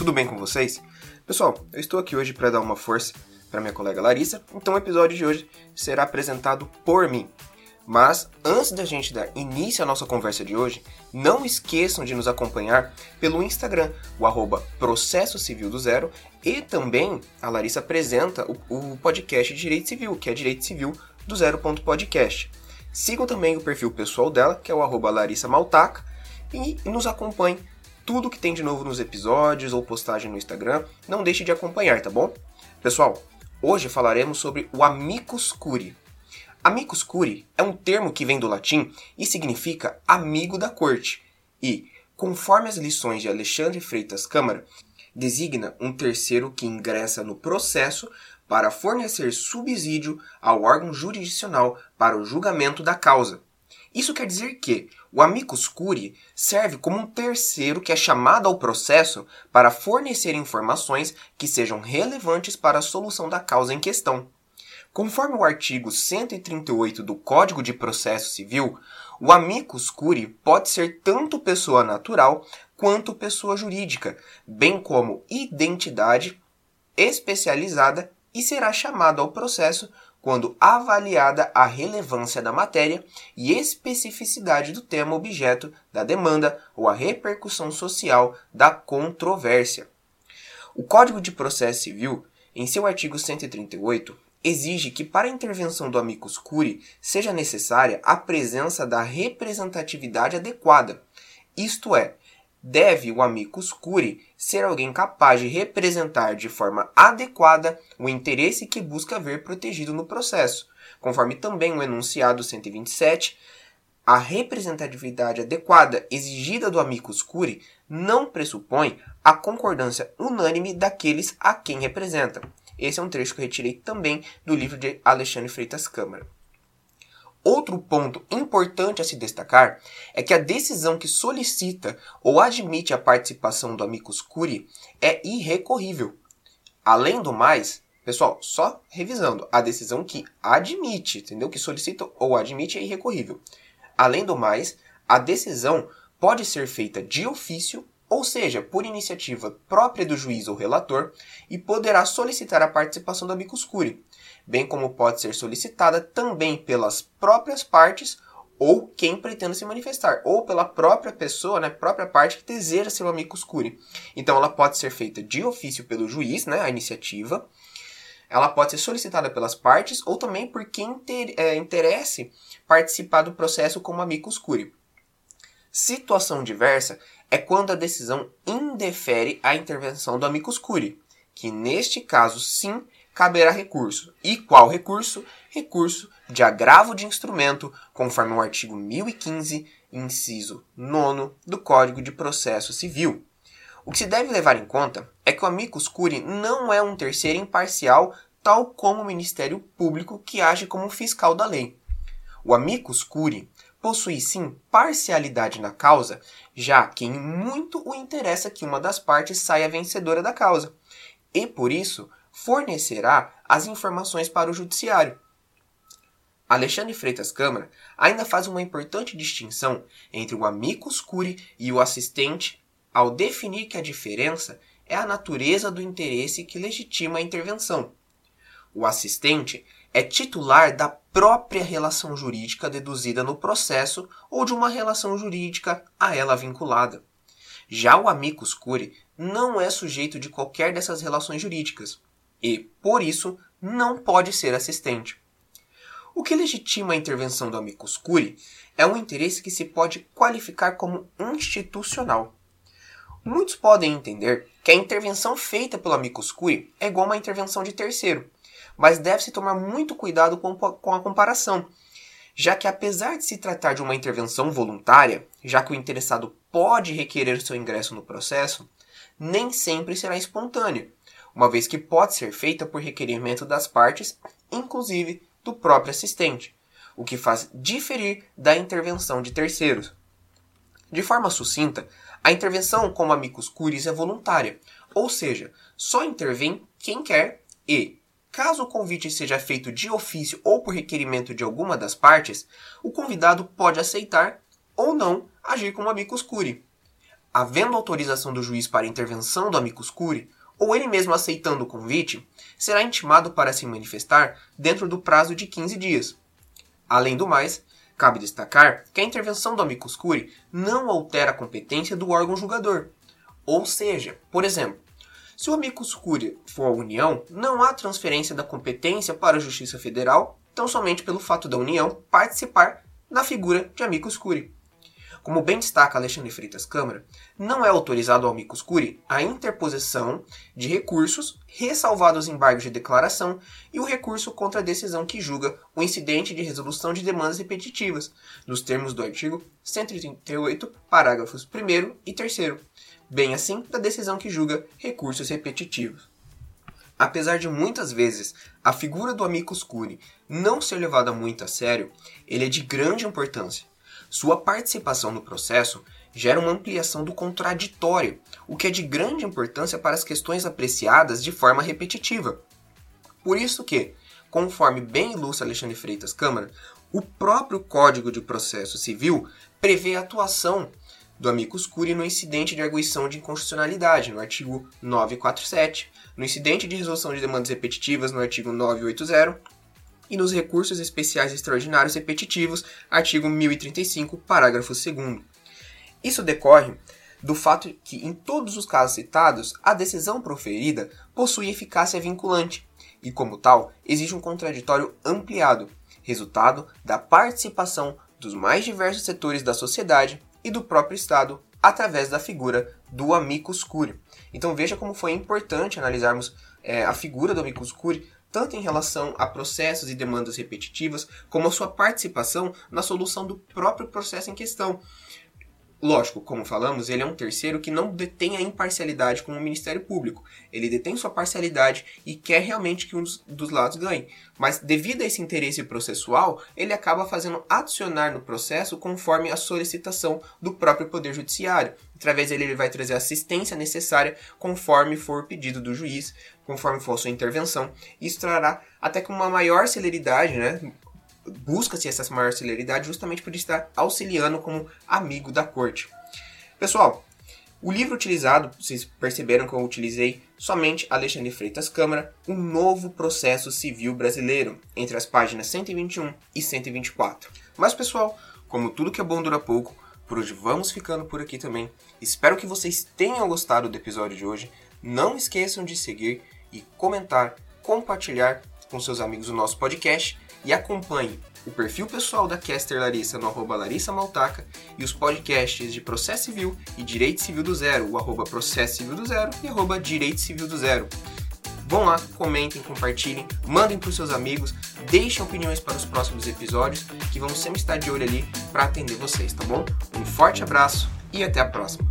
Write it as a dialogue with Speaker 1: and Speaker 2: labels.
Speaker 1: tudo bem com vocês? Pessoal, eu estou aqui hoje para dar uma força para minha colega Larissa, então o episódio de hoje será apresentado por mim. Mas antes da gente dar início à nossa conversa de hoje, não esqueçam de nos acompanhar pelo Instagram, o arroba Processo Civil do Zero, e também a Larissa apresenta o, o podcast de Direito Civil, que é Direito Civil do Zero Podcast. Sigam também o perfil pessoal dela, que é o arroba Larissa Maltaca, e nos acompanhem tudo que tem de novo nos episódios ou postagem no Instagram. Não deixe de acompanhar, tá bom? Pessoal, hoje falaremos sobre o amicus curiae. Amicus curiae é um termo que vem do latim e significa amigo da corte. E, conforme as lições de Alexandre Freitas Câmara, designa um terceiro que ingressa no processo para fornecer subsídio ao órgão jurisdicional para o julgamento da causa. Isso quer dizer que o amicus curiae serve como um terceiro que é chamado ao processo para fornecer informações que sejam relevantes para a solução da causa em questão. Conforme o artigo 138 do Código de Processo Civil, o amicus curiae pode ser tanto pessoa natural quanto pessoa jurídica, bem como identidade especializada e será chamado ao processo quando avaliada a relevância da matéria e especificidade do tema objeto da demanda ou a repercussão social da controvérsia. O Código de Processo Civil, em seu artigo 138, exige que para a intervenção do amicus curiae seja necessária a presença da representatividade adequada, isto é, deve o amicus curiae ser alguém capaz de representar de forma adequada o interesse que busca ver protegido no processo, conforme também o enunciado 127, a representatividade adequada exigida do amicus curiae não pressupõe a concordância unânime daqueles a quem representa. Esse é um trecho que eu retirei também do livro de Alexandre Freitas Câmara. Outro ponto importante a se destacar é que a decisão que solicita ou admite a participação do amicus curiae é irrecorrível. Além do mais, pessoal, só revisando, a decisão que admite, entendeu? Que solicita ou admite é irrecorrível. Além do mais, a decisão pode ser feita de ofício, ou seja, por iniciativa própria do juiz ou relator, e poderá solicitar a participação do amicus curiae bem como pode ser solicitada também pelas próprias partes ou quem pretende se manifestar, ou pela própria pessoa, né, própria parte que deseja ser o amicus curiae. Então ela pode ser feita de ofício pelo juiz, né, a iniciativa. Ela pode ser solicitada pelas partes ou também por quem ter, é, interesse participar do processo como amicus curiae. Situação diversa é quando a decisão indefere a intervenção do amicus curiae, que neste caso sim caberá recurso. E qual recurso? Recurso de agravo de instrumento, conforme o artigo 1015, inciso 9 do Código de Processo Civil. O que se deve levar em conta é que o amicus curiae não é um terceiro imparcial, tal como o Ministério Público que age como fiscal da lei. O amicus curiae possui sim parcialidade na causa, já que em muito o interessa que uma das partes saia vencedora da causa. E por isso, fornecerá as informações para o judiciário. Alexandre Freitas Câmara ainda faz uma importante distinção entre o amicus curiae e o assistente ao definir que a diferença é a natureza do interesse que legitima a intervenção. O assistente é titular da própria relação jurídica deduzida no processo ou de uma relação jurídica a ela vinculada. Já o amicus curiae não é sujeito de qualquer dessas relações jurídicas e, por isso, não pode ser assistente. O que legitima a intervenção do amicus curiae é um interesse que se pode qualificar como institucional. Muitos podem entender que a intervenção feita pelo amicus curiae é igual a uma intervenção de terceiro, mas deve-se tomar muito cuidado com a comparação, já que apesar de se tratar de uma intervenção voluntária, já que o interessado pode requerer seu ingresso no processo, nem sempre será espontâneo, uma vez que pode ser feita por requerimento das partes, inclusive do próprio assistente, o que faz diferir da intervenção de terceiros. De forma sucinta, a intervenção como amicus curiae é voluntária, ou seja, só intervém quem quer e, caso o convite seja feito de ofício ou por requerimento de alguma das partes, o convidado pode aceitar ou não agir como amicus curiae. havendo autorização do juiz para intervenção do amicus curiae, ou ele mesmo aceitando o convite, será intimado para se manifestar dentro do prazo de 15 dias. Além do mais, cabe destacar que a intervenção do amicus curiae não altera a competência do órgão julgador. Ou seja, por exemplo, se o amicus curiae for a União, não há transferência da competência para a Justiça Federal, tão somente pelo fato da União participar na figura de amicus curiae. Como bem destaca Alexandre Freitas Câmara, não é autorizado ao amicus curiae a interposição de recursos, ressalvados embargos de declaração e o recurso contra a decisão que julga o incidente de resolução de demandas repetitivas, nos termos do artigo 138, parágrafos 1 e 3 bem assim da decisão que julga recursos repetitivos. Apesar de muitas vezes a figura do amicus curiae não ser levada muito a sério, ele é de grande importância, sua participação no processo gera uma ampliação do contraditório, o que é de grande importância para as questões apreciadas de forma repetitiva. Por isso que, conforme bem ilustra Alexandre Freitas Câmara, o próprio Código de Processo Civil prevê a atuação do amicus curiae no incidente de arguição de inconstitucionalidade, no artigo 947, no incidente de resolução de demandas repetitivas, no artigo 980, e nos recursos especiais extraordinários repetitivos, artigo 1035, parágrafo 2 Isso decorre do fato que, em todos os casos citados, a decisão proferida possui eficácia vinculante e, como tal, existe um contraditório ampliado, resultado da participação dos mais diversos setores da sociedade e do próprio Estado através da figura do amicus curiae. Então veja como foi importante analisarmos é, a figura do amicus curiae tanto em relação a processos e demandas repetitivas, como a sua participação na solução do próprio processo em questão. Lógico, como falamos, ele é um terceiro que não detém a imparcialidade como o Ministério Público. Ele detém sua parcialidade e quer realmente que um dos lados ganhe. Mas, devido a esse interesse processual, ele acaba fazendo adicionar no processo conforme a solicitação do próprio Poder Judiciário. Através dele, ele vai trazer a assistência necessária conforme for pedido do juiz, conforme for a sua intervenção. Isso trará até com uma maior celeridade, né? Busca-se essa maior celeridade justamente por estar auxiliando como amigo da corte. Pessoal, o livro utilizado, vocês perceberam que eu utilizei somente Alexandre Freitas Câmara, um novo processo civil brasileiro, entre as páginas 121 e 124. Mas pessoal, como tudo que é bom dura pouco, por hoje vamos ficando por aqui também. Espero que vocês tenham gostado do episódio de hoje. Não esqueçam de seguir e comentar, compartilhar com seus amigos o nosso podcast e acompanhe o perfil pessoal da Caster Larissa no arroba Larissa Maltaca e os podcasts de Processo Civil e Direito Civil do Zero, o arroba Processo Civil do Zero e arroba Direito Civil do Zero. Vão lá, comentem, compartilhem, mandem para os seus amigos, deixem opiniões para os próximos episódios, que vamos sempre estar de olho ali para atender vocês, tá bom? Um forte abraço e até a próxima!